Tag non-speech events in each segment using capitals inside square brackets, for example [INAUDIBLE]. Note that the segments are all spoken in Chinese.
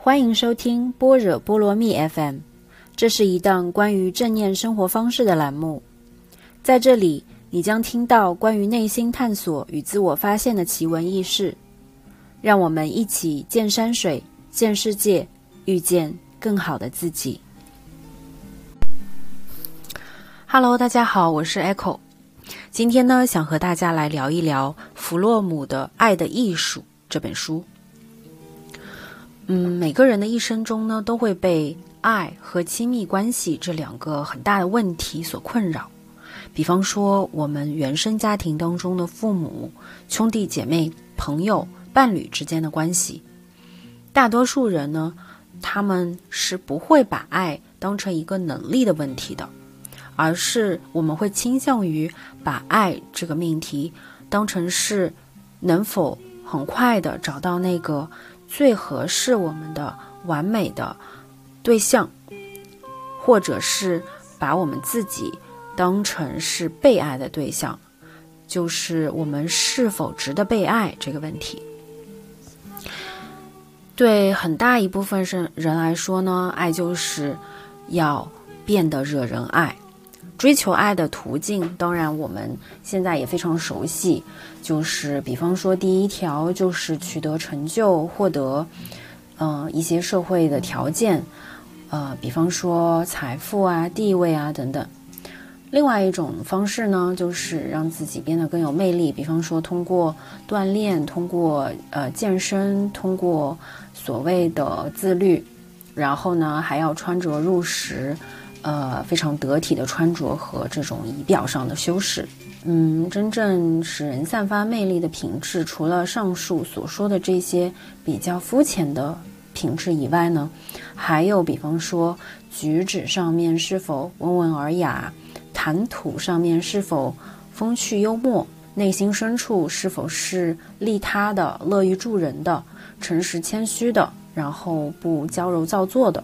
欢迎收听般若波罗蜜 FM，这是一档关于正念生活方式的栏目。在这里，你将听到关于内心探索与自我发现的奇闻异事。让我们一起见山水、见世界，遇见更好的自己。Hello，大家好，我是 Echo。今天呢，想和大家来聊一聊弗洛姆的《爱的艺术》这本书。嗯，每个人的一生中呢，都会被爱和亲密关系这两个很大的问题所困扰。比方说，我们原生家庭当中的父母、兄弟姐妹、朋友、伴侣之间的关系，大多数人呢，他们是不会把爱当成一个能力的问题的，而是我们会倾向于把爱这个命题当成是能否很快的找到那个。最合适我们的完美的对象，或者是把我们自己当成是被爱的对象，就是我们是否值得被爱这个问题。对很大一部分人人来说呢，爱就是要变得惹人爱。追求爱的途径，当然我们现在也非常熟悉，就是比方说第一条就是取得成就，获得，呃一些社会的条件，呃比方说财富啊、地位啊等等。另外一种方式呢，就是让自己变得更有魅力，比方说通过锻炼，通过呃健身，通过所谓的自律，然后呢还要穿着入时。呃，非常得体的穿着和这种仪表上的修饰，嗯，真正使人散发魅力的品质，除了上述所说的这些比较肤浅的品质以外呢，还有比方说举止上面是否温文尔雅，谈吐上面是否风趣幽默，内心深处是否是利他的、乐于助人的、诚实谦虚的，然后不娇柔造作的。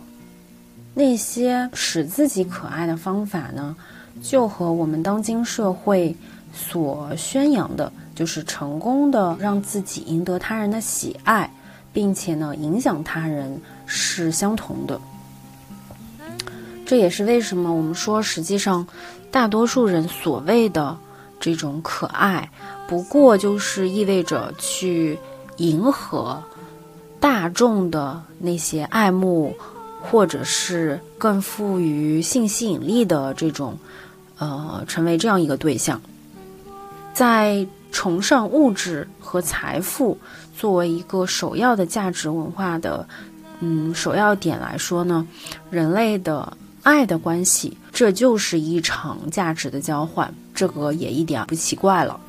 那些使自己可爱的方法呢，就和我们当今社会所宣扬的，就是成功的让自己赢得他人的喜爱，并且呢影响他人是相同的。这也是为什么我们说，实际上大多数人所谓的这种可爱，不过就是意味着去迎合大众的那些爱慕。或者是更富于性吸引力的这种，呃，成为这样一个对象，在崇尚物质和财富作为一个首要的价值文化的，嗯，首要点来说呢，人类的爱的关系，这就是一场价值的交换，这个也一点不奇怪了。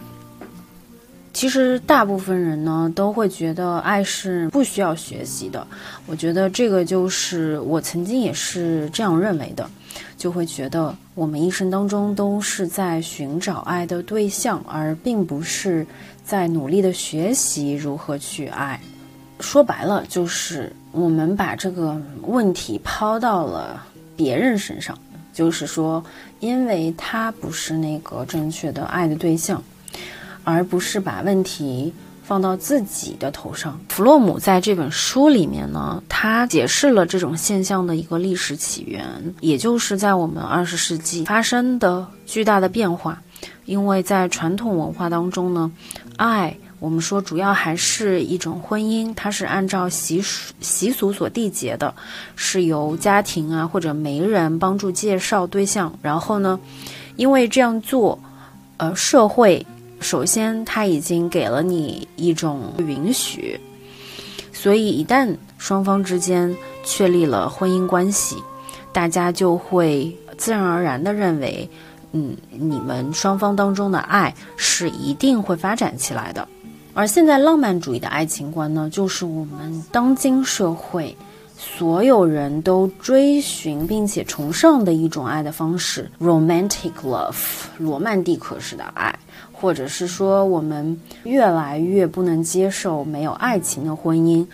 其实大部分人呢都会觉得爱是不需要学习的，我觉得这个就是我曾经也是这样认为的，就会觉得我们一生当中都是在寻找爱的对象，而并不是在努力的学习如何去爱。说白了，就是我们把这个问题抛到了别人身上，就是说，因为他不是那个正确的爱的对象。而不是把问题放到自己的头上。弗洛姆在这本书里面呢，他解释了这种现象的一个历史起源，也就是在我们二十世纪发生的巨大的变化。因为在传统文化当中呢，爱我们说主要还是一种婚姻，它是按照习俗习俗所缔结的，是由家庭啊或者媒人帮助介绍对象，然后呢，因为这样做，呃，社会。首先，他已经给了你一种允许，所以一旦双方之间确立了婚姻关系，大家就会自然而然的认为，嗯，你们双方当中的爱是一定会发展起来的。而现在浪漫主义的爱情观呢，就是我们当今社会所有人都追寻并且崇尚的一种爱的方式，romantic love，罗曼蒂克式的爱。或者是说，我们越来越不能接受没有爱情的婚姻，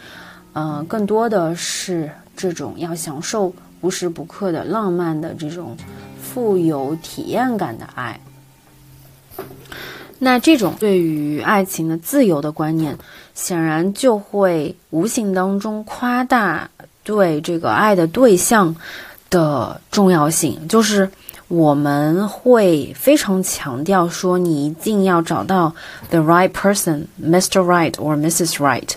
嗯，更多的是这种要享受无时不刻的浪漫的这种富有体验感的爱。那这种对于爱情的自由的观念，显然就会无形当中夸大对这个爱的对象的重要性，就是我们会非常强调说，你一定要找到 the right person，Mr. Right or Mrs. Right，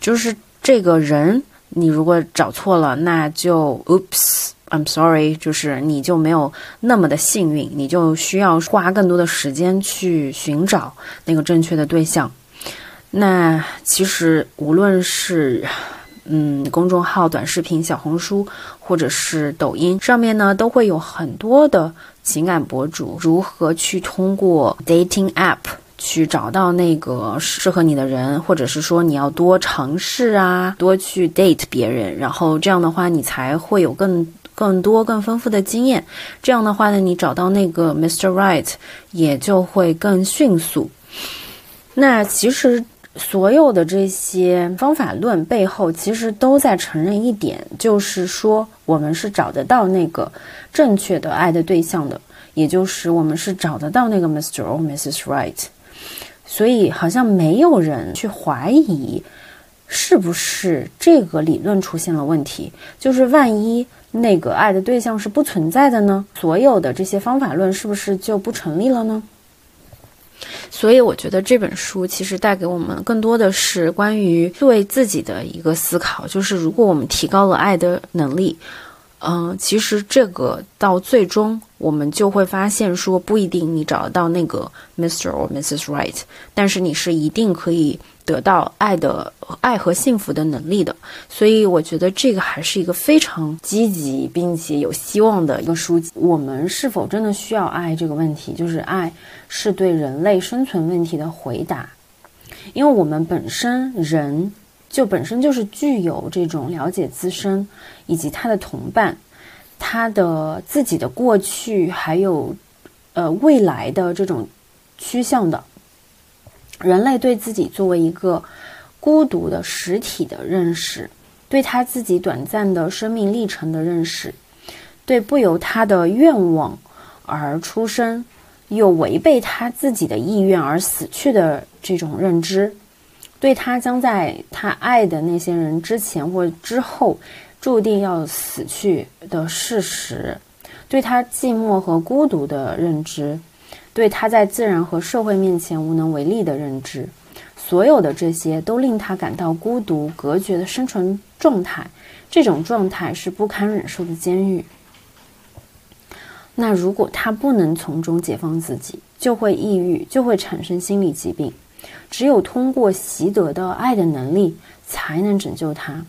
就是这个人，你如果找错了，那就 Oops，I'm sorry，就是你就没有那么的幸运，你就需要花更多的时间去寻找那个正确的对象。那其实无论是。嗯，公众号、短视频、小红书或者是抖音上面呢，都会有很多的情感博主如何去通过 dating app 去找到那个适合你的人，或者是说你要多尝试啊，多去 date 别人，然后这样的话你才会有更更多更丰富的经验。这样的话呢，你找到那个 Mr. Right 也就会更迅速。那其实。所有的这些方法论背后，其实都在承认一点，就是说我们是找得到那个正确的爱的对象的，也就是我们是找得到那个 Mr. or Mrs. Right。所以好像没有人去怀疑是不是这个理论出现了问题，就是万一那个爱的对象是不存在的呢？所有的这些方法论是不是就不成立了呢？所以我觉得这本书其实带给我们更多的是关于对自己的一个思考，就是如果我们提高了爱的能力，嗯，其实这个到最终我们就会发现说，不一定你找得到那个 Mr. or Mrs. Right，但是你是一定可以。得到爱的爱和幸福的能力的，所以我觉得这个还是一个非常积极并且有希望的一个书籍。我们是否真的需要爱这个问题，就是爱是对人类生存问题的回答，因为我们本身人就本身就是具有这种了解自身以及他的同伴，他的自己的过去还有呃未来的这种趋向的。人类对自己作为一个孤独的实体的认识，对他自己短暂的生命历程的认识，对不由他的愿望而出生，又违背他自己的意愿而死去的这种认知，对他将在他爱的那些人之前或之后注定要死去的事实，对他寂寞和孤独的认知。对他在自然和社会面前无能为力的认知，所有的这些都令他感到孤独、隔绝的生存状态。这种状态是不堪忍受的监狱。那如果他不能从中解放自己，就会抑郁，就会产生心理疾病。只有通过习得的爱的能力，才能拯救他。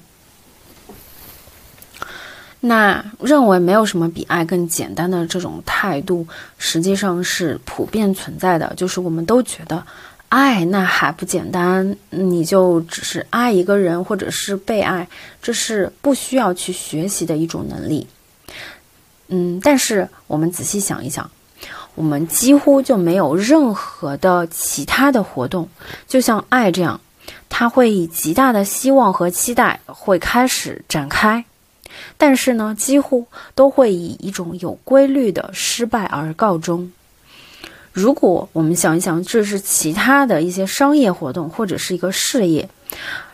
那认为没有什么比爱更简单的这种态度，实际上是普遍存在的。就是我们都觉得，爱那还不简单？你就只是爱一个人，或者是被爱，这是不需要去学习的一种能力。嗯，但是我们仔细想一想，我们几乎就没有任何的其他的活动，就像爱这样，它会以极大的希望和期待会开始展开。但是呢，几乎都会以一种有规律的失败而告终。如果我们想一想，这是其他的一些商业活动或者是一个事业，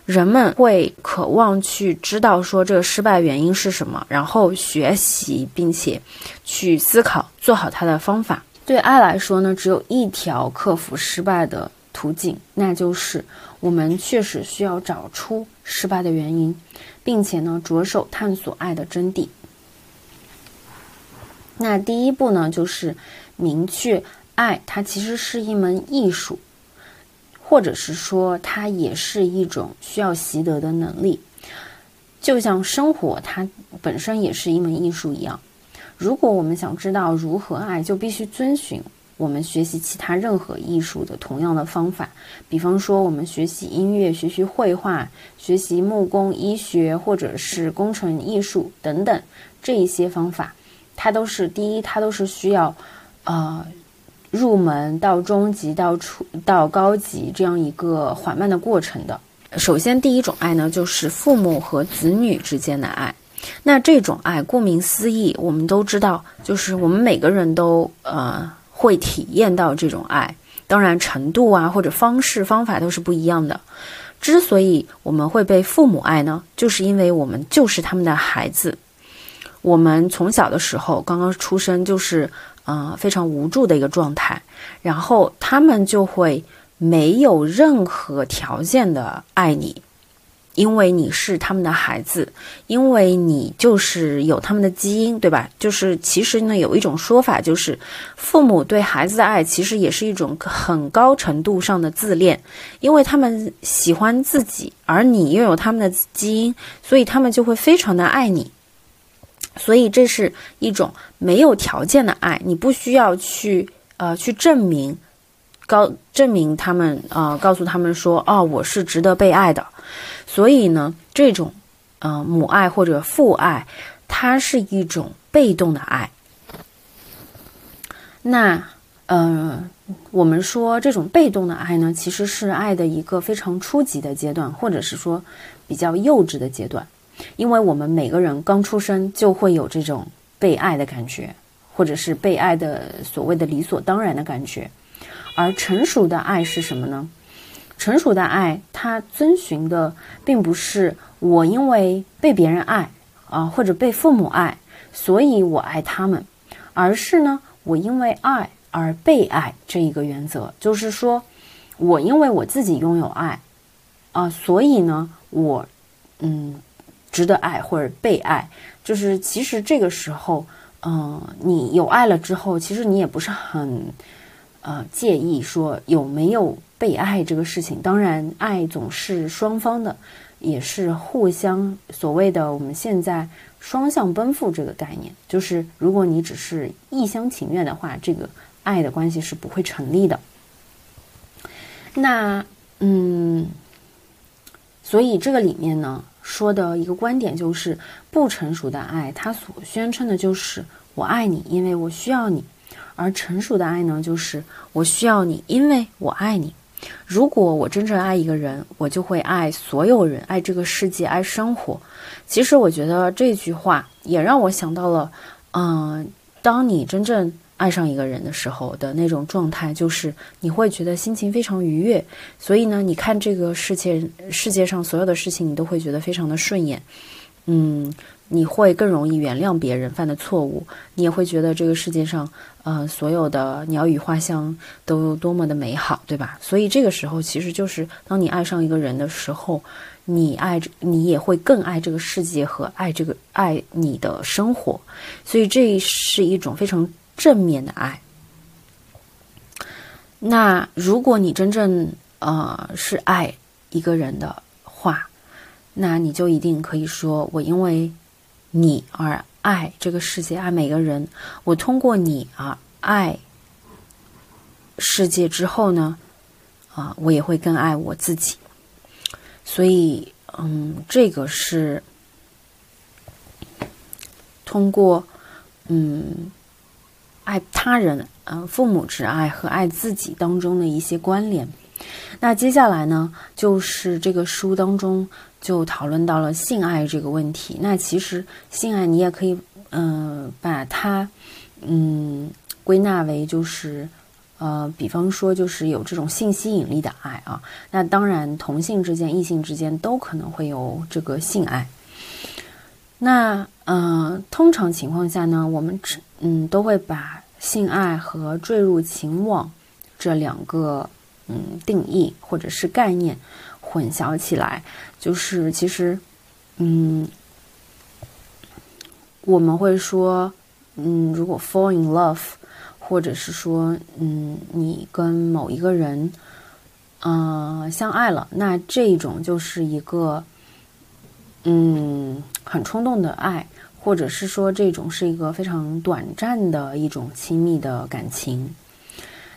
人们会渴望去知道说这个失败原因是什么，然后学习并且去思考做好它的方法。对爱来说呢，只有一条克服失败的途径，那就是我们确实需要找出失败的原因。并且呢，着手探索爱的真谛。那第一步呢，就是明确爱，它其实是一门艺术，或者是说，它也是一种需要习得的能力。就像生活，它本身也是一门艺术一样。如果我们想知道如何爱，就必须遵循。我们学习其他任何艺术的同样的方法，比方说我们学习音乐、学习绘画、学习木工、医学或者是工程艺术等等，这一些方法，它都是第一，它都是需要，呃，入门到中级到初到高级这样一个缓慢的过程的。首先，第一种爱呢，就是父母和子女之间的爱。那这种爱，顾名思义，我们都知道，就是我们每个人都呃。会体验到这种爱，当然程度啊或者方式方法都是不一样的。之所以我们会被父母爱呢，就是因为我们就是他们的孩子。我们从小的时候刚刚出生，就是呃非常无助的一个状态，然后他们就会没有任何条件的爱你。因为你是他们的孩子，因为你就是有他们的基因，对吧？就是其实呢，有一种说法，就是父母对孩子的爱，其实也是一种很高程度上的自恋，因为他们喜欢自己，而你拥有他们的基因，所以他们就会非常的爱你。所以这是一种没有条件的爱，你不需要去呃去证明，告证明他们呃告诉他们说，哦，我是值得被爱的。所以呢，这种，呃，母爱或者父爱，它是一种被动的爱。那，呃，我们说这种被动的爱呢，其实是爱的一个非常初级的阶段，或者是说比较幼稚的阶段。因为我们每个人刚出生就会有这种被爱的感觉，或者是被爱的所谓的理所当然的感觉。而成熟的爱是什么呢？成熟的爱，它遵循的并不是我因为被别人爱啊，或者被父母爱，所以我爱他们，而是呢，我因为爱而被爱这一个原则，就是说，我因为我自己拥有爱啊，所以呢，我嗯值得爱或者被爱，就是其实这个时候，嗯，你有爱了之后，其实你也不是很呃介意说有没有。被爱这个事情，当然爱总是双方的，也是互相所谓的我们现在双向奔赴这个概念，就是如果你只是一厢情愿的话，这个爱的关系是不会成立的。那嗯，所以这个里面呢说的一个观点就是，不成熟的爱，它所宣称的就是我爱你，因为我需要你；而成熟的爱呢，就是我需要你，因为我爱你。如果我真正爱一个人，我就会爱所有人，爱这个世界，爱生活。其实我觉得这句话也让我想到了，嗯，当你真正爱上一个人的时候的那种状态，就是你会觉得心情非常愉悦。所以呢，你看这个世界世界上所有的事情，你都会觉得非常的顺眼。嗯。你会更容易原谅别人犯的错误，你也会觉得这个世界上，呃，所有的鸟语花香都多么的美好，对吧？所以这个时候，其实就是当你爱上一个人的时候，你爱，你也会更爱这个世界和爱这个爱你的生活，所以这是一种非常正面的爱。那如果你真正呃是爱一个人的话，那你就一定可以说，我因为。你而爱这个世界，爱每个人。我通过你而爱世界之后呢，啊，我也会更爱我自己。所以，嗯，这个是通过嗯爱他人，嗯，父母之爱和爱自己当中的一些关联。那接下来呢，就是这个书当中。就讨论到了性爱这个问题。那其实性爱你也可以，嗯，把它，嗯，归纳为就是，呃，比方说就是有这种性吸引力的爱啊。那当然，同性之间、异性之间都可能会有这个性爱。那，嗯，通常情况下呢，我们只，嗯，都会把性爱和坠入情网这两个，嗯，定义或者是概念。混淆起来，就是其实，嗯，我们会说，嗯，如果 fall in love，或者是说，嗯，你跟某一个人，嗯，相爱了，那这种就是一个，嗯，很冲动的爱，或者是说，这种是一个非常短暂的一种亲密的感情。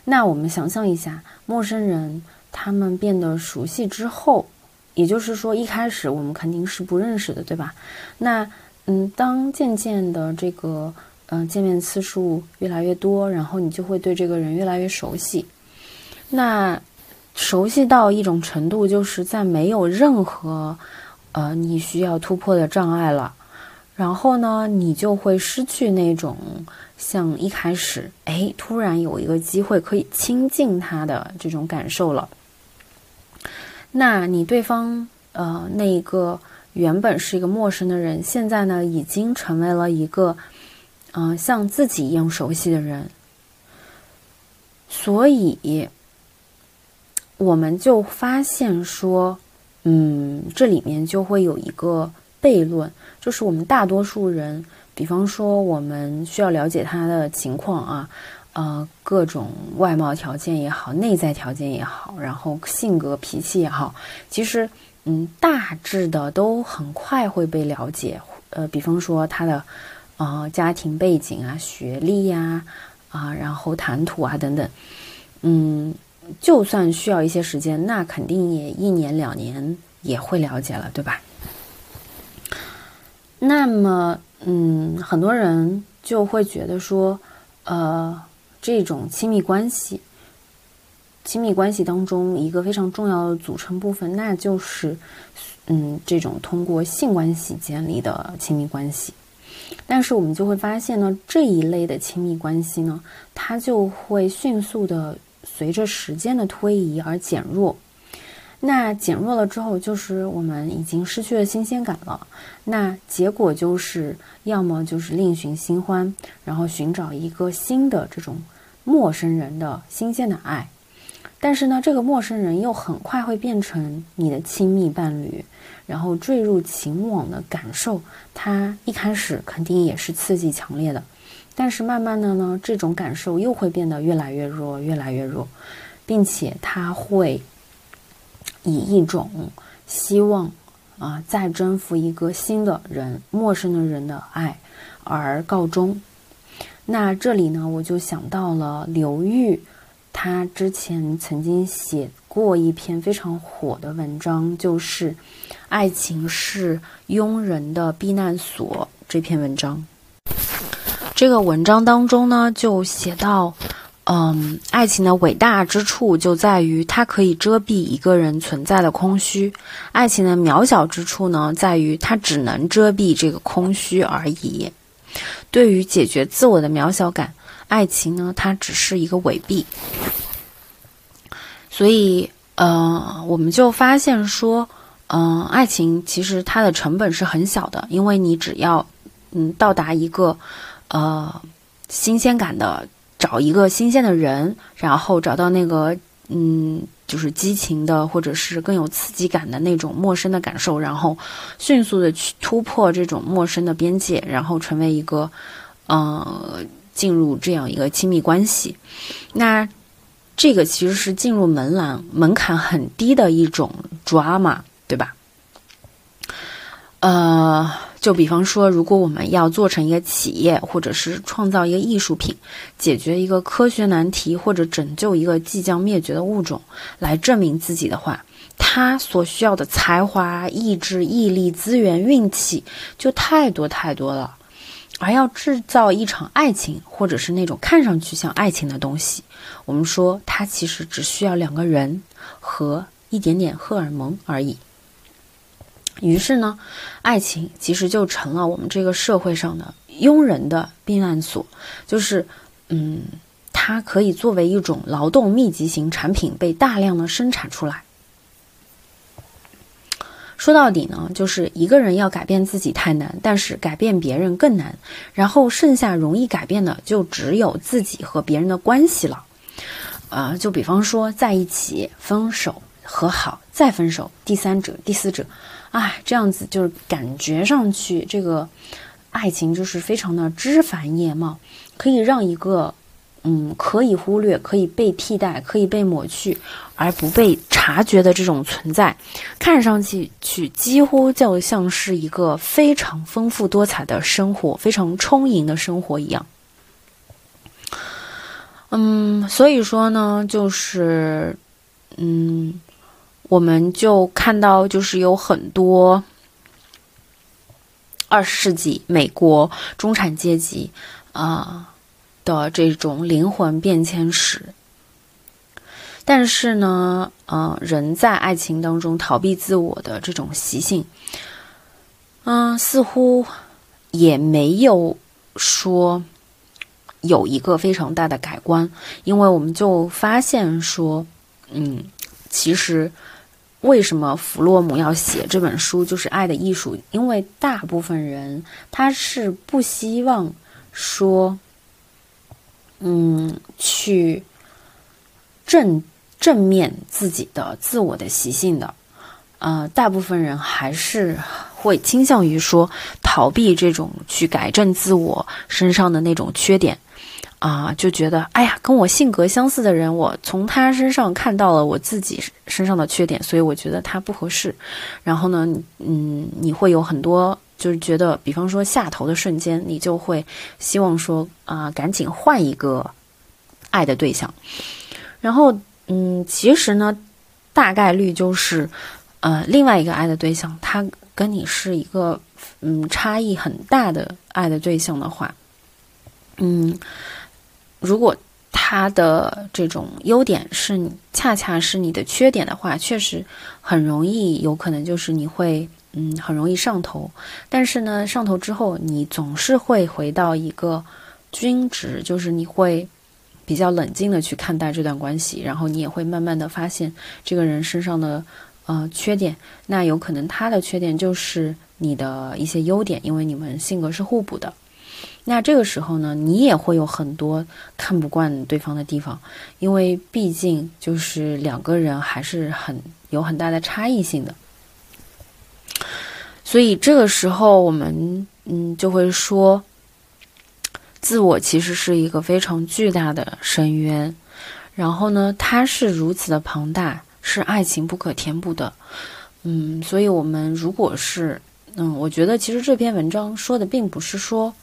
那我们想象一下，陌生人。他们变得熟悉之后，也就是说，一开始我们肯定是不认识的，对吧？那，嗯，当渐渐的这个，嗯，见面次数越来越多，然后你就会对这个人越来越熟悉。那熟悉到一种程度，就是在没有任何，呃，你需要突破的障碍了。然后呢，你就会失去那种像一开始，哎，突然有一个机会可以亲近他的这种感受了。那你对方呃那一个原本是一个陌生的人，现在呢已经成为了一个嗯像自己一样熟悉的人，所以我们就发现说，嗯，这里面就会有一个悖论，就是我们大多数人，比方说我们需要了解他的情况啊。呃，各种外貌条件也好，内在条件也好，然后性格脾气也好，其实，嗯，大致的都很快会被了解。呃，比方说他的，呃，家庭背景啊，学历呀，啊，然后谈吐啊等等，嗯，就算需要一些时间，那肯定也一年两年也会了解了，对吧？那么，嗯，很多人就会觉得说，呃。这种亲密关系，亲密关系当中一个非常重要的组成部分，那就是，嗯，这种通过性关系建立的亲密关系。但是我们就会发现呢，这一类的亲密关系呢，它就会迅速的随着时间的推移而减弱。那减弱了之后，就是我们已经失去了新鲜感了。那结果就是，要么就是另寻新欢，然后寻找一个新的这种。陌生人的新鲜的爱，但是呢，这个陌生人又很快会变成你的亲密伴侣，然后坠入情网的感受，它一开始肯定也是刺激强烈的，但是慢慢的呢，这种感受又会变得越来越弱，越来越弱，并且它会以一种希望啊再征服一个新的人、陌生的人的爱而告终。那这里呢，我就想到了刘玉，他之前曾经写过一篇非常火的文章，就是《爱情是庸人的避难所》这篇文章。这个文章当中呢，就写到，嗯，爱情的伟大之处就在于它可以遮蔽一个人存在的空虚；爱情的渺小之处呢，在于它只能遮蔽这个空虚而已。对于解决自我的渺小感，爱情呢，它只是一个伪币。所以，呃，我们就发现说，嗯，爱情其实它的成本是很小的，因为你只要，嗯，到达一个，呃，新鲜感的，找一个新鲜的人，然后找到那个，嗯。就是激情的，或者是更有刺激感的那种陌生的感受，然后迅速的去突破这种陌生的边界，然后成为一个，呃，进入这样一个亲密关系。那这个其实是进入门栏门槛很低的一种 drama，对吧？呃。就比方说，如果我们要做成一个企业，或者是创造一个艺术品，解决一个科学难题，或者拯救一个即将灭绝的物种，来证明自己的话，他所需要的才华、意志、毅力、资源、运气就太多太多了。而要制造一场爱情，或者是那种看上去像爱情的东西，我们说它其实只需要两个人和一点点荷尔蒙而已。于是呢，爱情其实就成了我们这个社会上的庸人的避难所，就是，嗯，它可以作为一种劳动密集型产品被大量的生产出来。说到底呢，就是一个人要改变自己太难，但是改变别人更难，然后剩下容易改变的就只有自己和别人的关系了。啊，就比方说在一起、分手、和好、再分手，第三者、第四者。哎，这样子就是感觉上去，这个爱情就是非常的枝繁叶茂，可以让一个嗯可以忽略、可以被替代、可以被抹去而不被察觉的这种存在，看上去去几乎就像是一个非常丰富多彩的生活、非常充盈的生活一样。嗯，所以说呢，就是嗯。我们就看到，就是有很多二十世纪美国中产阶级啊的这种灵魂变迁史。但是呢，呃，人在爱情当中逃避自我的这种习性，嗯，似乎也没有说有一个非常大的改观，因为我们就发现说，嗯，其实。为什么弗洛姆要写这本书，就是《爱的艺术》？因为大部分人他是不希望说，嗯，去正正面自己的自我的习性的，呃，大部分人还是会倾向于说逃避这种去改正自我身上的那种缺点。啊，就觉得哎呀，跟我性格相似的人，我从他身上看到了我自己身上的缺点，所以我觉得他不合适。然后呢，嗯，你会有很多就是觉得，比方说下头的瞬间，你就会希望说啊，赶紧换一个爱的对象。然后，嗯，其实呢，大概率就是呃，另外一个爱的对象，他跟你是一个嗯差异很大的爱的对象的话，嗯。如果他的这种优点是恰恰是你的缺点的话，确实很容易有可能就是你会嗯很容易上头。但是呢，上头之后你总是会回到一个均值，就是你会比较冷静的去看待这段关系，然后你也会慢慢的发现这个人身上的呃缺点。那有可能他的缺点就是你的一些优点，因为你们性格是互补的。那这个时候呢，你也会有很多看不惯对方的地方，因为毕竟就是两个人还是很有很大的差异性的。所以这个时候，我们嗯就会说，自我其实是一个非常巨大的深渊，然后呢，它是如此的庞大，是爱情不可填补的。嗯，所以我们如果是嗯，我觉得其实这篇文章说的并不是说。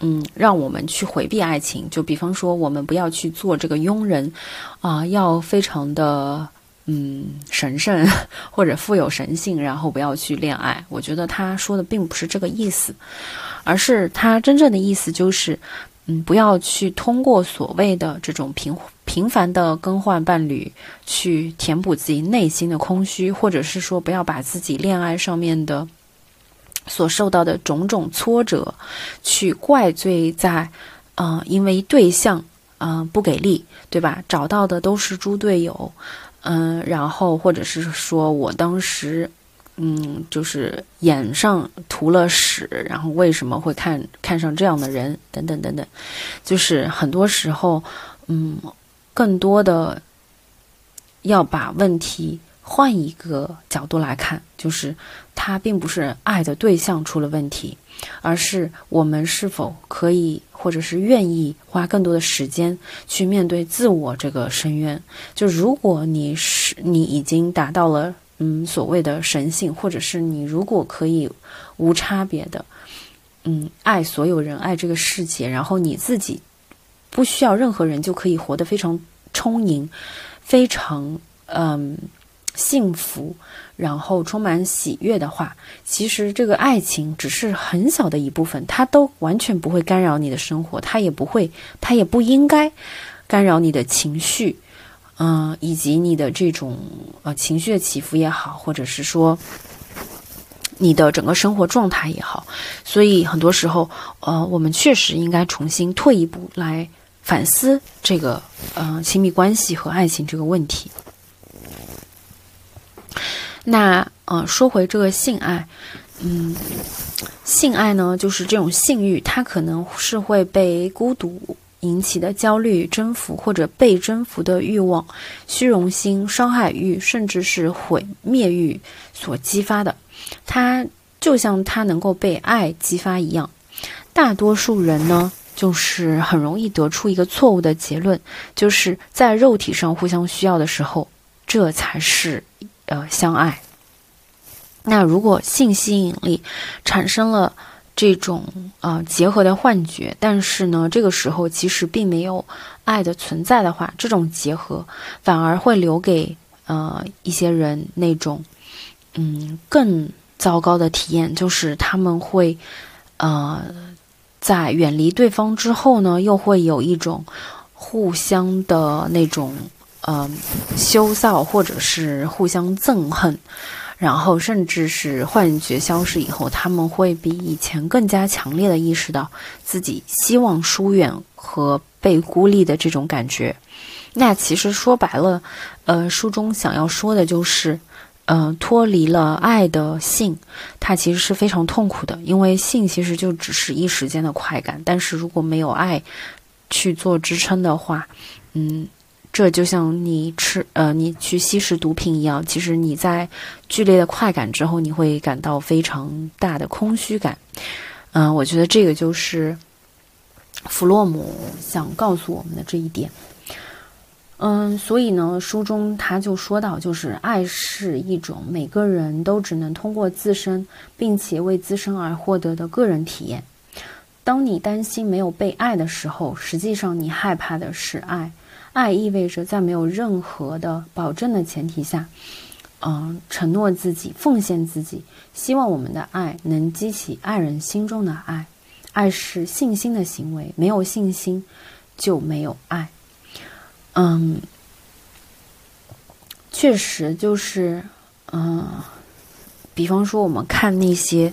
嗯，让我们去回避爱情，就比方说，我们不要去做这个佣人，啊，要非常的嗯神圣 [LAUGHS] 或者富有神性，然后不要去恋爱。我觉得他说的并不是这个意思，而是他真正的意思就是，嗯，不要去通过所谓的这种频频繁的更换伴侣去填补自己内心的空虚，或者是说，不要把自己恋爱上面的。所受到的种种挫折，去怪罪在，嗯，因为对象，嗯，不给力，对吧？找到的都是猪队友，嗯，然后或者是说我当时，嗯，就是眼上涂了屎，然后为什么会看看上这样的人，等等等等，就是很多时候，嗯，更多的要把问题。换一个角度来看，就是他并不是爱的对象出了问题，而是我们是否可以或者是愿意花更多的时间去面对自我这个深渊。就如果你是你已经达到了嗯所谓的神性，或者是你如果可以无差别的嗯爱所有人，爱这个世界，然后你自己不需要任何人就可以活得非常充盈，非常嗯。幸福，然后充满喜悦的话，其实这个爱情只是很小的一部分，它都完全不会干扰你的生活，它也不会，它也不应该干扰你的情绪，嗯，以及你的这种呃情绪的起伏也好，或者是说你的整个生活状态也好，所以很多时候，呃，我们确实应该重新退一步来反思这个呃亲密关系和爱情这个问题。那呃，说回这个性爱，嗯，性爱呢，就是这种性欲，它可能是会被孤独引起的焦虑、征服或者被征服的欲望、虚荣心、伤害欲，甚至是毁灭欲所激发的。它就像它能够被爱激发一样。大多数人呢，就是很容易得出一个错误的结论，就是在肉体上互相需要的时候，这才是。呃，相爱。那如果性吸引力产生了这种呃结合的幻觉，但是呢，这个时候其实并没有爱的存在的话，这种结合反而会留给呃一些人那种嗯更糟糕的体验，就是他们会呃在远离对方之后呢，又会有一种互相的那种。嗯，羞臊或者是互相憎恨，然后甚至是幻觉消失以后，他们会比以前更加强烈的意识到自己希望疏远和被孤立的这种感觉。那其实说白了，呃，书中想要说的就是，呃，脱离了爱的性，它其实是非常痛苦的，因为性其实就只是一时间的快感，但是如果没有爱去做支撑的话，嗯，这就像你吃呃，你去吸食毒品一样，其实你在剧烈的快感之后，你会感到非常大的空虚感。嗯，我觉得这个就是弗洛姆想告诉我们的这一点。嗯，所以呢，书中他就说到，就是爱是一种每个人都只能通过自身，并且为自身而获得的个人体验。当你担心没有被爱的时候，实际上你害怕的是爱。爱意味着在没有任何的保证的前提下，嗯，承诺自己，奉献自己，希望我们的爱能激起爱人心中的爱。爱是信心的行为，没有信心就没有爱。嗯，确实就是，嗯，比方说我们看那些，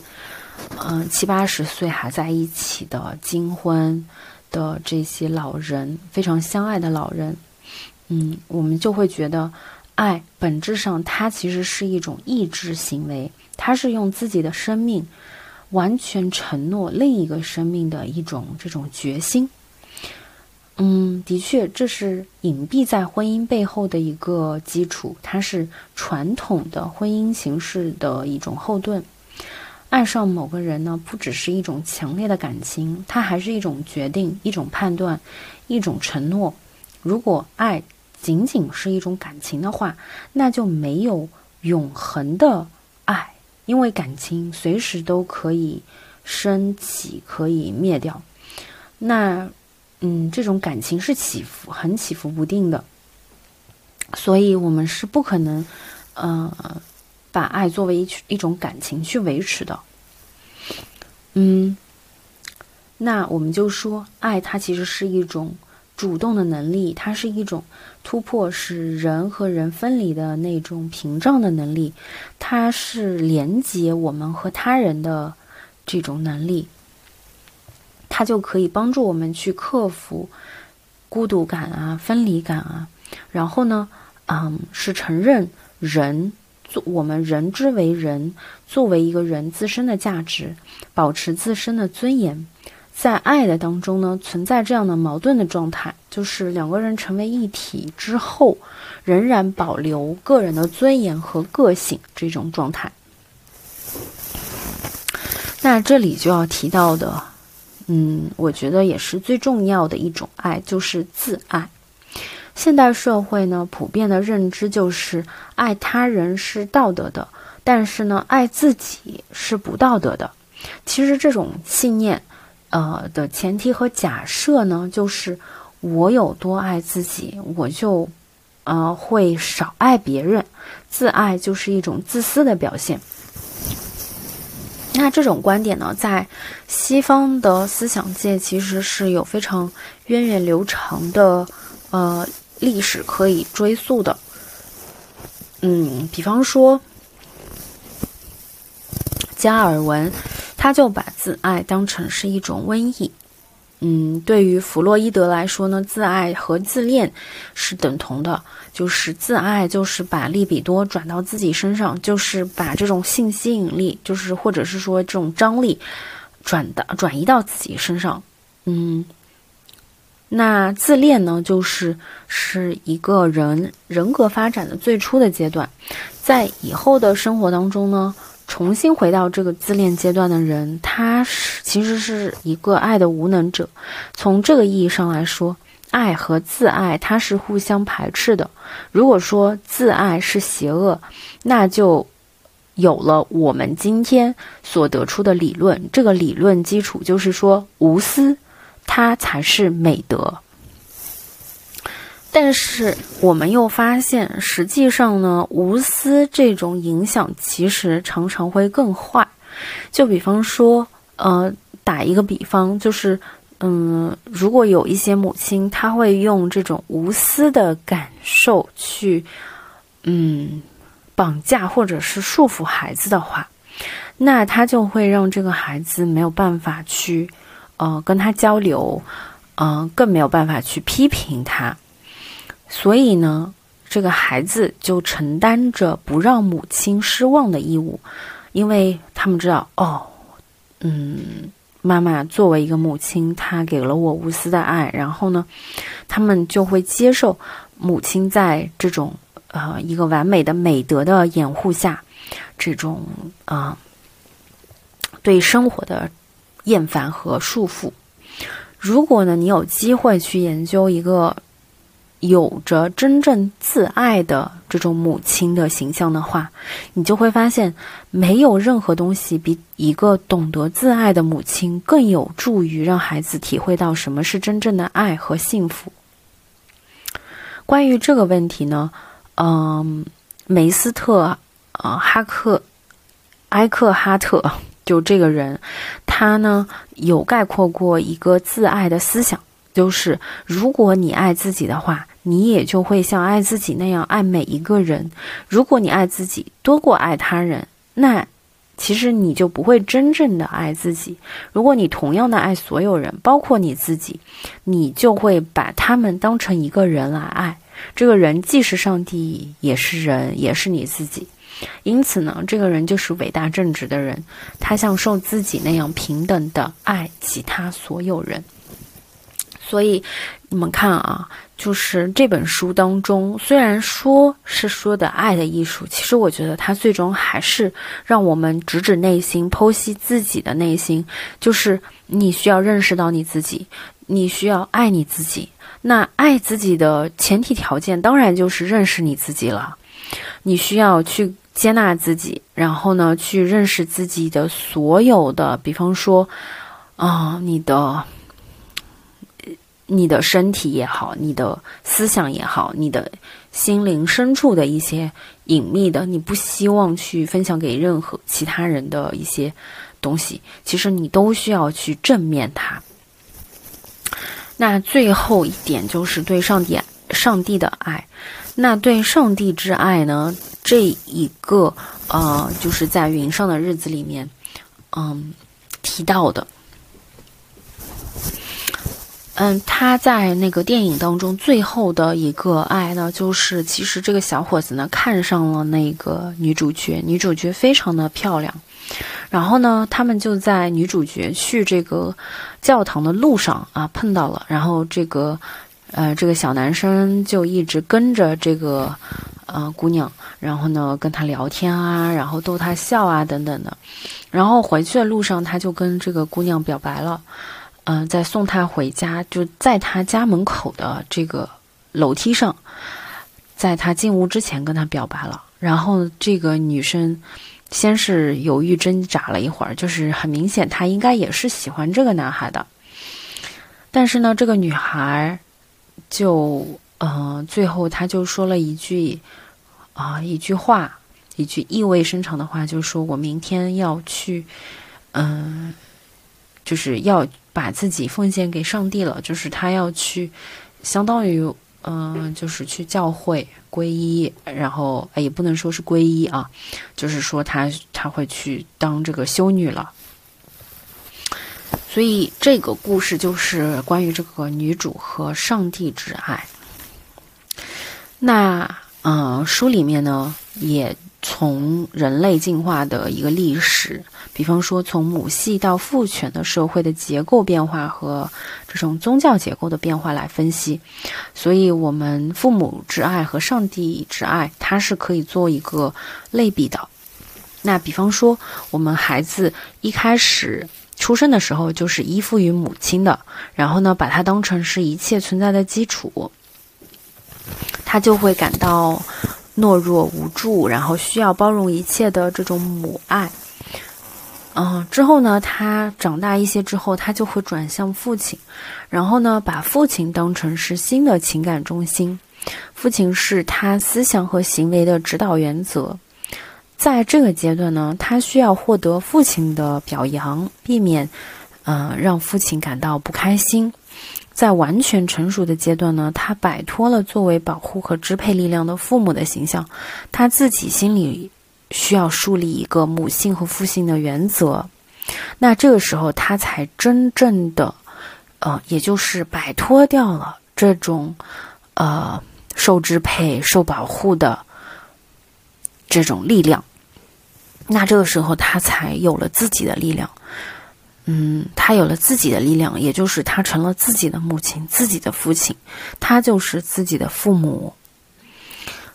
嗯，七八十岁还在一起的金婚的这些老人，非常相爱的老人，嗯，我们就会觉得，爱本质上它其实是一种意志行为，它是用自己的生命完全承诺另一个生命的一种这种决心。嗯，的确，这是隐蔽在婚姻背后的一个基础，它是传统的婚姻形式的一种后盾。爱上某个人呢，不只是一种强烈的感情，它还是一种决定、一种判断、一种承诺。如果爱仅仅是一种感情的话，那就没有永恒的爱，因为感情随时都可以升起，可以灭掉。那。嗯，这种感情是起伏，很起伏不定的，所以我们是不可能，呃，把爱作为一一种感情去维持的。嗯，那我们就说，爱它其实是一种主动的能力，它是一种突破使人和人分离的那种屏障的能力，它是连接我们和他人的这种能力。它就可以帮助我们去克服孤独感啊、分离感啊。然后呢，嗯，是承认人做我们人之为人，作为一个人自身的价值，保持自身的尊严。在爱的当中呢，存在这样的矛盾的状态，就是两个人成为一体之后，仍然保留个人的尊严和个性这种状态。那这里就要提到的。嗯，我觉得也是最重要的一种爱，就是自爱。现代社会呢，普遍的认知就是爱他人是道德的，但是呢，爱自己是不道德的。其实这种信念，呃的前提和假设呢，就是我有多爱自己，我就，呃会少爱别人。自爱就是一种自私的表现。那这种观点呢，在西方的思想界其实是有非常源远流长的呃历史可以追溯的。嗯，比方说加尔文，他就把自爱当成是一种瘟疫。嗯，对于弗洛伊德来说呢，自爱和自恋是等同的，就是自爱就是把利比多转到自己身上，就是把这种性吸引力，就是或者是说这种张力转的转移到自己身上。嗯，那自恋呢，就是是一个人人格发展的最初的阶段，在以后的生活当中呢。重新回到这个自恋阶段的人，他是其实是一个爱的无能者。从这个意义上来说，爱和自爱它是互相排斥的。如果说自爱是邪恶，那就有了我们今天所得出的理论。这个理论基础就是说，无私，它才是美德。但是我们又发现，实际上呢，无私这种影响其实常常会更坏。就比方说，呃，打一个比方，就是，嗯，如果有一些母亲，她会用这种无私的感受去，嗯，绑架或者是束缚孩子的话，那他就会让这个孩子没有办法去，呃，跟他交流，嗯，更没有办法去批评他。所以呢，这个孩子就承担着不让母亲失望的义务，因为他们知道，哦，嗯，妈妈作为一个母亲，她给了我无私的爱，然后呢，他们就会接受母亲在这种呃一个完美的美德的掩护下，这种啊对生活的厌烦和束缚。如果呢，你有机会去研究一个。有着真正自爱的这种母亲的形象的话，你就会发现，没有任何东西比一个懂得自爱的母亲更有助于让孩子体会到什么是真正的爱和幸福。关于这个问题呢，嗯，梅斯特啊哈克埃克哈特就这个人，他呢有概括过一个自爱的思想。就是如果你爱自己的话，你也就会像爱自己那样爱每一个人。如果你爱自己多过爱他人，那其实你就不会真正的爱自己。如果你同样的爱所有人，包括你自己，你就会把他们当成一个人来爱。这个人既是上帝，也是人，也是你自己。因此呢，这个人就是伟大正直的人，他像受自己那样平等的爱其他所有人。所以，你们看啊，就是这本书当中，虽然说是说的爱的艺术，其实我觉得它最终还是让我们直指内心，剖析自己的内心。就是你需要认识到你自己，你需要爱你自己。那爱自己的前提条件，当然就是认识你自己了。你需要去接纳自己，然后呢，去认识自己的所有的，比方说，啊，你的。你的身体也好，你的思想也好，你的心灵深处的一些隐秘的，你不希望去分享给任何其他人的一些东西，其实你都需要去正面它。那最后一点就是对上帝、上帝的爱。那对上帝之爱呢？这一个呃，就是在云上的日子里面，嗯，提到的。嗯，他在那个电影当中最后的一个爱呢，就是其实这个小伙子呢看上了那个女主角，女主角非常的漂亮，然后呢，他们就在女主角去这个教堂的路上啊碰到了，然后这个呃这个小男生就一直跟着这个呃姑娘，然后呢跟她聊天啊，然后逗她笑啊等等的，然后回去的路上他就跟这个姑娘表白了。嗯，在送她回家，就在她家门口的这个楼梯上，在她进屋之前跟她表白了。然后这个女生先是犹豫挣扎了一会儿，就是很明显她应该也是喜欢这个男孩的。但是呢，这个女孩就嗯，最后她就说了一句啊一句话，一句意味深长的话，就是说我明天要去，嗯，就是要。把自己奉献给上帝了，就是他要去，相当于，嗯，就是去教会皈依，然后也不能说是皈依啊，就是说他他会去当这个修女了。所以这个故事就是关于这个女主和上帝之爱。那，嗯，书里面呢也。从人类进化的一个历史，比方说从母系到父权的社会的结构变化和这种宗教结构的变化来分析，所以我们父母之爱和上帝之爱，它是可以做一个类比的。那比方说，我们孩子一开始出生的时候就是依附于母亲的，然后呢，把它当成是一切存在的基础，他就会感到。懦弱无助，然后需要包容一切的这种母爱。嗯，之后呢，他长大一些之后，他就会转向父亲，然后呢，把父亲当成是新的情感中心，父亲是他思想和行为的指导原则。在这个阶段呢，他需要获得父亲的表扬，避免嗯让父亲感到不开心。在完全成熟的阶段呢，他摆脱了作为保护和支配力量的父母的形象，他自己心里需要树立一个母性和父性的原则。那这个时候，他才真正的，呃，也就是摆脱掉了这种，呃，受支配、受保护的这种力量。那这个时候，他才有了自己的力量。嗯，他有了自己的力量，也就是他成了自己的母亲、自己的父亲，他就是自己的父母。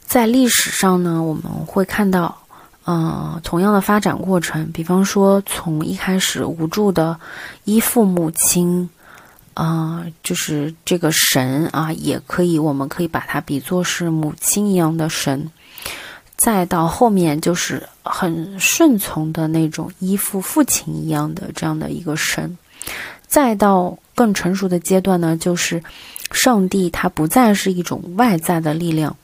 在历史上呢，我们会看到，呃，同样的发展过程。比方说，从一开始无助的依附母亲，啊，就是这个神啊，也可以，我们可以把它比作是母亲一样的神。再到后面就是很顺从的那种依附父亲一样的这样的一个神，再到更成熟的阶段呢，就是上帝他不再是一种外在的力量，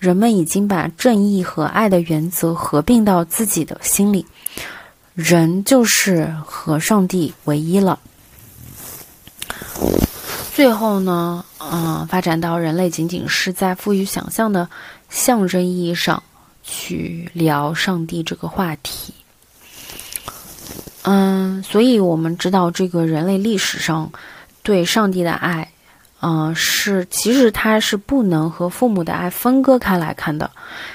人们已经把正义和爱的原则合并到自己的心里，人就是和上帝唯一了。最后呢，嗯，发展到人类仅仅是在赋予想象的象征意义上。去聊上帝这个话题，嗯，所以我们知道这个人类历史上对上帝的爱，嗯，是其实它是不能和父母的爱分割开来看的，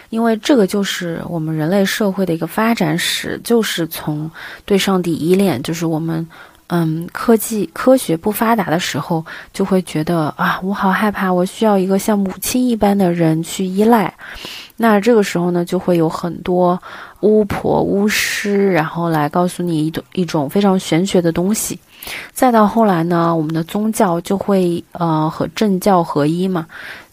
因为这个就是我们人类社会的一个发展史，就是从对上帝依恋，就是我们嗯科技科学不发达的时候，就会觉得啊，我好害怕，我需要一个像母亲一般的人去依赖。那这个时候呢，就会有很多巫婆、巫师，然后来告诉你一种一种非常玄学的东西。再到后来呢，我们的宗教就会呃和政教合一嘛，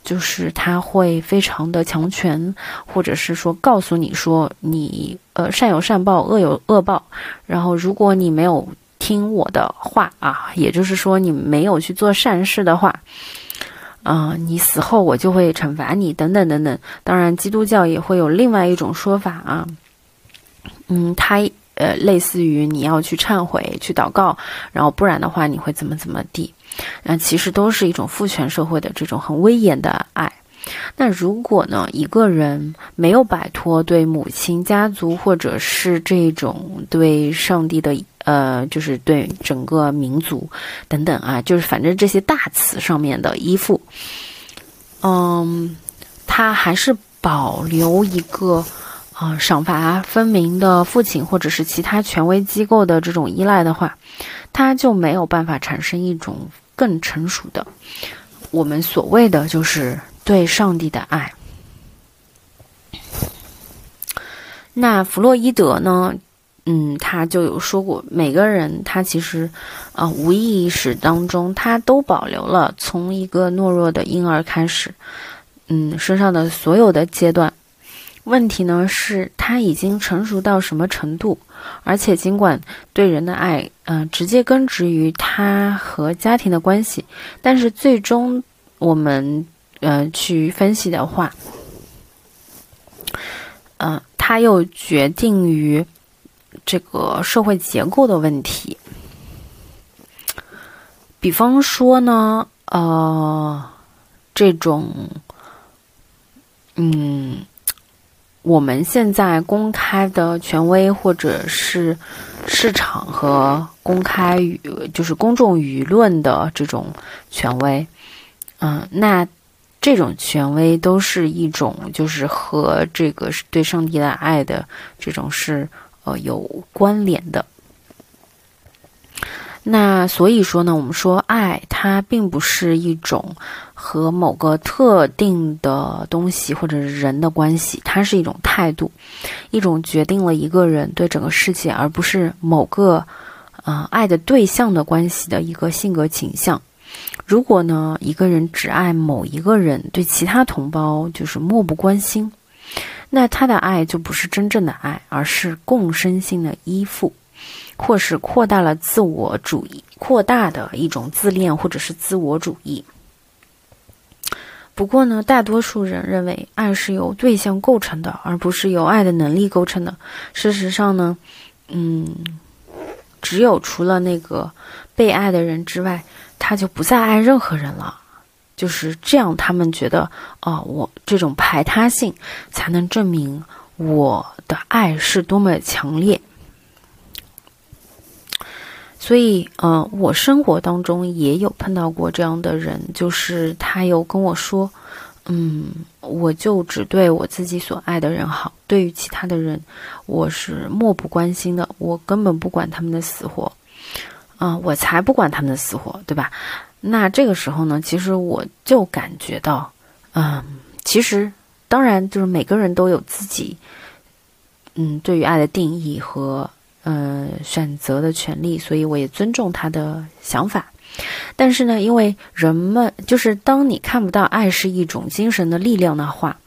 就是它会非常的强权，或者是说告诉你说你呃善有善报，恶有恶报。然后如果你没有听我的话啊，也就是说你没有去做善事的话。啊，你死后我就会惩罚你，等等等等。当然，基督教也会有另外一种说法啊，嗯，它呃类似于你要去忏悔、去祷告，然后不然的话你会怎么怎么地。那其实都是一种父权社会的这种很威严的爱。那如果呢，一个人没有摆脱对母亲、家族或者是这种对上帝的。呃，就是对整个民族等等啊，就是反正这些大词上面的依附，嗯，他还是保留一个啊赏罚分明的父亲或者是其他权威机构的这种依赖的话，他就没有办法产生一种更成熟的我们所谓的就是对上帝的爱。那弗洛伊德呢？嗯，他就有说过，每个人他其实，啊，无意识当中他都保留了从一个懦弱的婴儿开始，嗯，身上的所有的阶段。问题呢是，他已经成熟到什么程度？而且尽管对人的爱，嗯，直接根植于他和家庭的关系，但是最终我们，呃，去分析的话，嗯，他又决定于。这个社会结构的问题，比方说呢，呃，这种，嗯，我们现在公开的权威或者是市场和公开舆，就是公众舆论的这种权威，嗯，那这种权威都是一种，就是和这个对上帝的爱的这种是。呃，有关联的。那所以说呢，我们说爱它并不是一种和某个特定的东西或者人的关系，它是一种态度，一种决定了一个人对整个世界，而不是某个呃爱的对象的关系的一个性格倾向。如果呢，一个人只爱某一个人，对其他同胞就是漠不关心。那他的爱就不是真正的爱，而是共生性的依附，或是扩大了自我主义、扩大的一种自恋或者是自我主义。不过呢，大多数人认为爱是由对象构成的，而不是由爱的能力构成的。事实上呢，嗯，只有除了那个被爱的人之外，他就不再爱任何人了。就是这样，他们觉得，啊，我这种排他性才能证明我的爱是多么强烈。所以，呃，我生活当中也有碰到过这样的人，就是他有跟我说，嗯，我就只对我自己所爱的人好，对于其他的人，我是漠不关心的，我根本不管他们的死活，啊，我才不管他们的死活，对吧？那这个时候呢，其实我就感觉到，嗯，其实当然就是每个人都有自己，嗯，对于爱的定义和呃选择的权利，所以我也尊重他的想法。但是呢，因为人们就是当你看不到爱是一种精神的力量的话，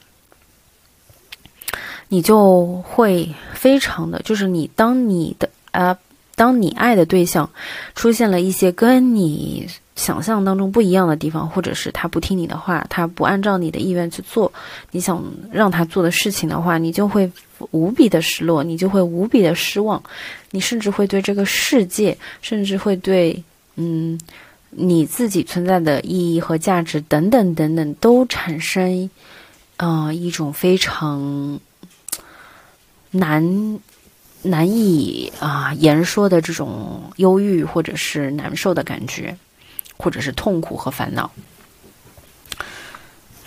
你就会非常的，就是你当你的呃，当你爱的对象出现了一些跟你想象当中不一样的地方，或者是他不听你的话，他不按照你的意愿去做你想让他做的事情的话，你就会无比的失落，你就会无比的失望，你甚至会对这个世界，甚至会对。嗯，你自己存在的意义和价值等等等等，都产生，呃，一种非常难难以啊言说的这种忧郁或者是难受的感觉，或者是痛苦和烦恼。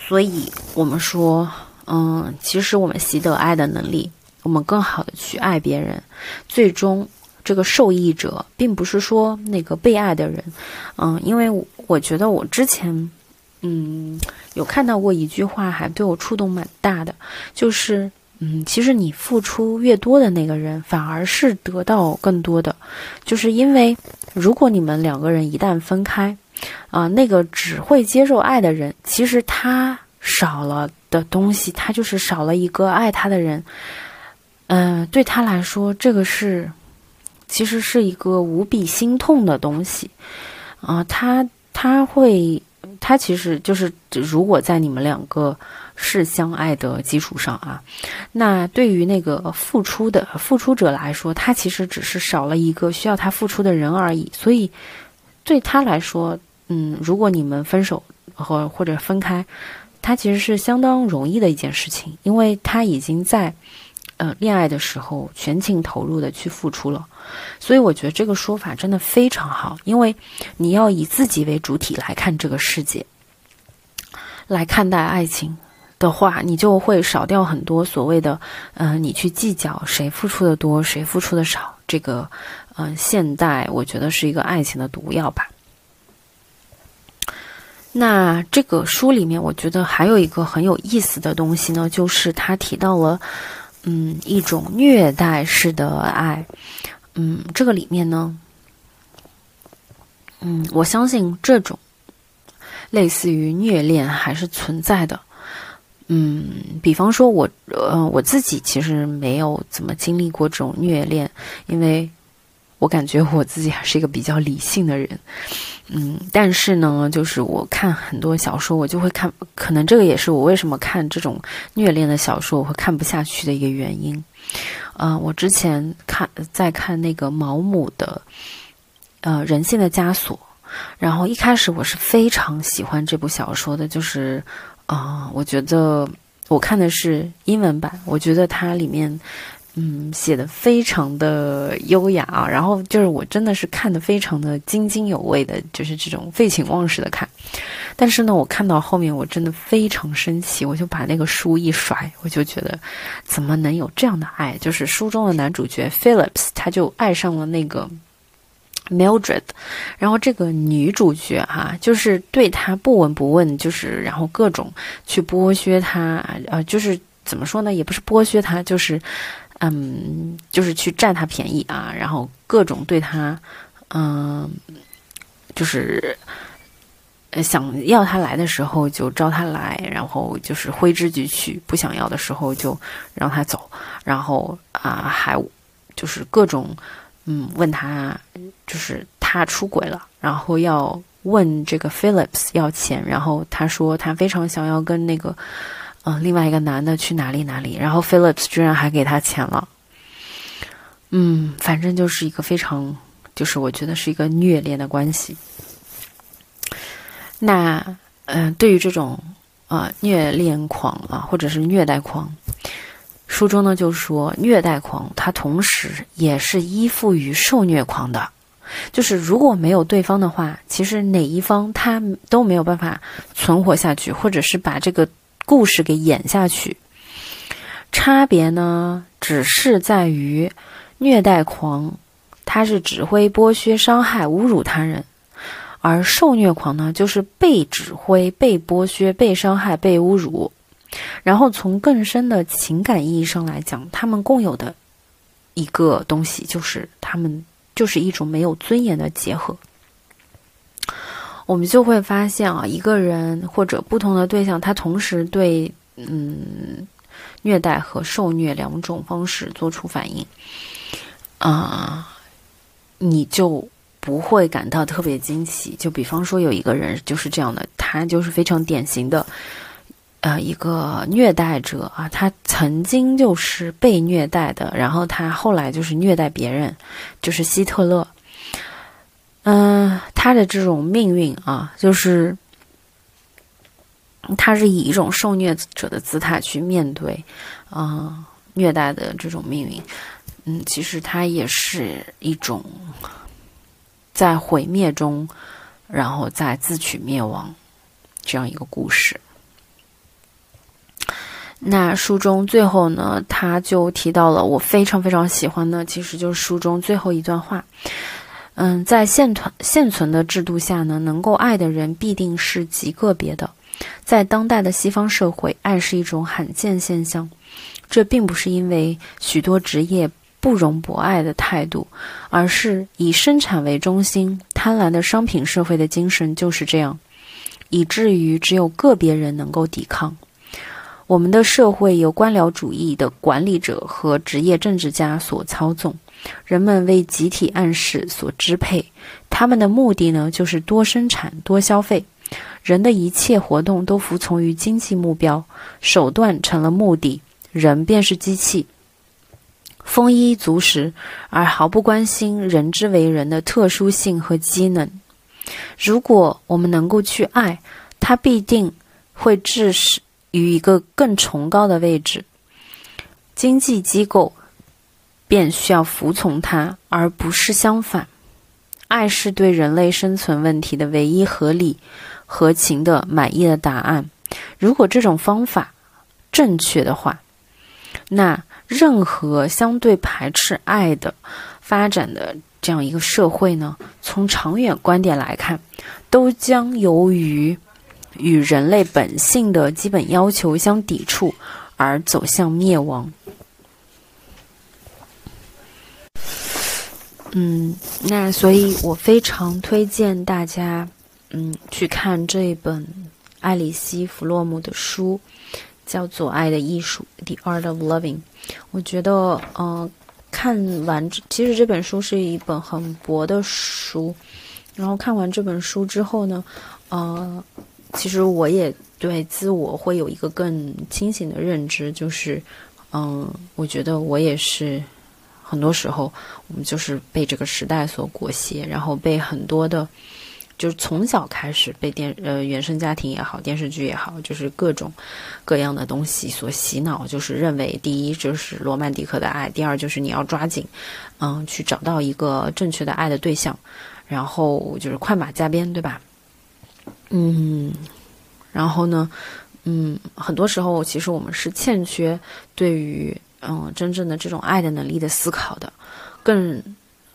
所以，我们说，嗯，其实我们习得爱的能力，我们更好的去爱别人，最终。这个受益者并不是说那个被爱的人，嗯，因为我觉得我之前，嗯，有看到过一句话，还对我触动蛮大的，就是，嗯，其实你付出越多的那个人，反而是得到更多的，就是因为如果你们两个人一旦分开，啊，那个只会接受爱的人，其实他少了的东西，他就是少了一个爱他的人，嗯，对他来说，这个是。其实是一个无比心痛的东西，啊，他他会，他其实就是，如果在你们两个是相爱的基础上啊，那对于那个付出的付出者来说，他其实只是少了一个需要他付出的人而已。所以对他来说，嗯，如果你们分手或或者分开，他其实是相当容易的一件事情，因为他已经在呃恋爱的时候全情投入的去付出了。所以我觉得这个说法真的非常好，因为你要以自己为主体来看这个世界，来看待爱情的话，你就会少掉很多所谓的，嗯，你去计较谁付出的多，谁付出的少。这个，嗯，现代我觉得是一个爱情的毒药吧。那这个书里面，我觉得还有一个很有意思的东西呢，就是他提到了，嗯，一种虐待式的爱。嗯，这个里面呢，嗯，我相信这种类似于虐恋还是存在的。嗯，比方说，我呃我自己其实没有怎么经历过这种虐恋，因为我感觉我自己还是一个比较理性的人。嗯，但是呢，就是我看很多小说，我就会看，可能这个也是我为什么看这种虐恋的小说我会看不下去的一个原因。呃，我之前看在看那个毛姆的呃《人性的枷锁》，然后一开始我是非常喜欢这部小说的，就是啊，我觉得我看的是英文版，我觉得它里面。嗯，写的非常的优雅啊，然后就是我真的是看的非常的津津有味的，就是这种废寝忘食的看。但是呢，我看到后面我真的非常生气，我就把那个书一甩，我就觉得怎么能有这样的爱？就是书中的男主角 Phillips 他就爱上了那个 Mildred，然后这个女主角哈，就是对他不闻不问，就是然后各种去剥削他，呃，就是怎么说呢？也不是剥削他，就是。嗯，就是去占他便宜啊，然后各种对他，嗯，就是想要他来的时候就招他来，然后就是挥之即去；不想要的时候就让他走，然后啊，还就是各种嗯问他，就是他出轨了，然后要问这个 Phillips 要钱，然后他说他非常想要跟那个。嗯，另外一个男的去哪里哪里，然后 Phillips 居然还给他钱了。嗯，反正就是一个非常，就是我觉得是一个虐恋的关系。那，嗯，对于这种啊虐恋狂啊，或者是虐待狂，书中呢就说，虐待狂他同时也是依附于受虐狂的，就是如果没有对方的话，其实哪一方他都没有办法存活下去，或者是把这个。故事给演下去。差别呢，只是在于虐待狂，他是指挥、剥削、伤害、侮辱他人；而受虐狂呢，就是被指挥、被剥削、被伤害、被侮辱。然后从更深的情感意义上来讲，他们共有的一个东西，就是他们就是一种没有尊严的结合。我们就会发现啊，一个人或者不同的对象，他同时对嗯。虐待和受虐两种方式做出反应，啊，你就不会感到特别惊奇。就比方说，有一个人就是这样的，他就是非常典型的，呃，一个虐待者啊，他曾经就是被虐待的，然后他后来就是虐待别人，就是希特勒。嗯，他的这种命运啊，就是。他是以一种受虐者的姿态去面对，啊，虐待的这种命运。嗯，其实他也是一种在毁灭中，然后再自取灭亡这样一个故事。那书中最后呢，他就提到了我非常非常喜欢的，其实就是书中最后一段话。嗯，在现存现存的制度下呢，能够爱的人必定是极个别的。在当代的西方社会，爱是一种罕见现象。这并不是因为许多职业不容博爱的态度，而是以生产为中心、贪婪的商品社会的精神就是这样，以至于只有个别人能够抵抗。我们的社会由官僚主义的管理者和职业政治家所操纵，人们为集体暗示所支配。他们的目的呢，就是多生产、多消费。人的一切活动都服从于经济目标，手段成了目的，人便是机器。丰衣足食，而毫不关心人之为人的特殊性和机能。如果我们能够去爱，它必定会致使于一个更崇高的位置。经济机构便需要服从它，而不是相反。爱是对人类生存问题的唯一合理。合情的满意的答案，如果这种方法正确的话，那任何相对排斥爱的发展的这样一个社会呢，从长远观点来看，都将由于与人类本性的基本要求相抵触而走向灭亡。嗯，那所以我非常推荐大家。嗯，去看这一本艾里希·弗洛姆的书，叫做《爱的艺术》（The Art of Loving）。我觉得，嗯，看完这其实这本书是一本很薄的书，然后看完这本书之后呢，呃，其实我也对自我会有一个更清醒的认知，就是，嗯，我觉得我也是很多时候我们就是被这个时代所裹挟，然后被很多的。就是从小开始被电呃原生家庭也好，电视剧也好，就是各种各样的东西所洗脑，就是认为第一就是罗曼蒂克的爱，第二就是你要抓紧，嗯，去找到一个正确的爱的对象，然后就是快马加鞭，对吧？嗯，然后呢，嗯，很多时候其实我们是欠缺对于嗯真正的这种爱的能力的思考的，更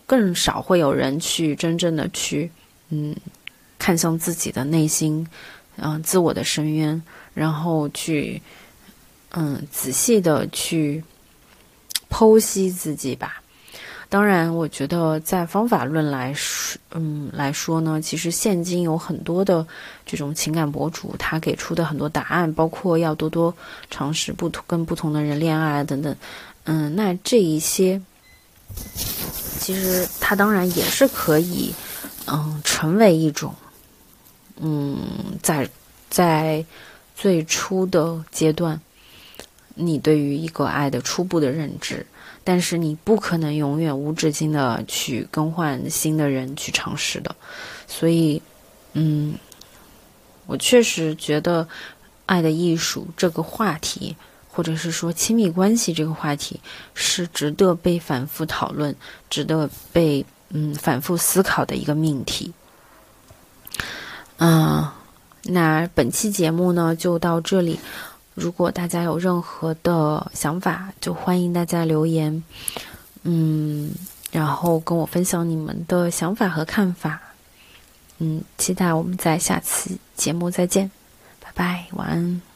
更少会有人去真正的去。嗯，看向自己的内心，嗯，自我的深渊，然后去，嗯，仔细的去剖析自己吧。当然，我觉得在方法论来说，嗯来说呢，其实现今有很多的这种情感博主，他给出的很多答案，包括要多多尝试不同跟不同的人恋爱等等。嗯，那这一些，其实他当然也是可以。嗯，成为一种，嗯，在在最初的阶段，你对于一个爱的初步的认知，但是你不可能永远无止境的去更换新的人去尝试的，所以，嗯，我确实觉得爱的艺术这个话题，或者是说亲密关系这个话题，是值得被反复讨论，值得被。嗯，反复思考的一个命题。嗯，那本期节目呢就到这里。如果大家有任何的想法，就欢迎大家留言，嗯，然后跟我分享你们的想法和看法。嗯，期待我们在下期节目再见，拜拜，晚安。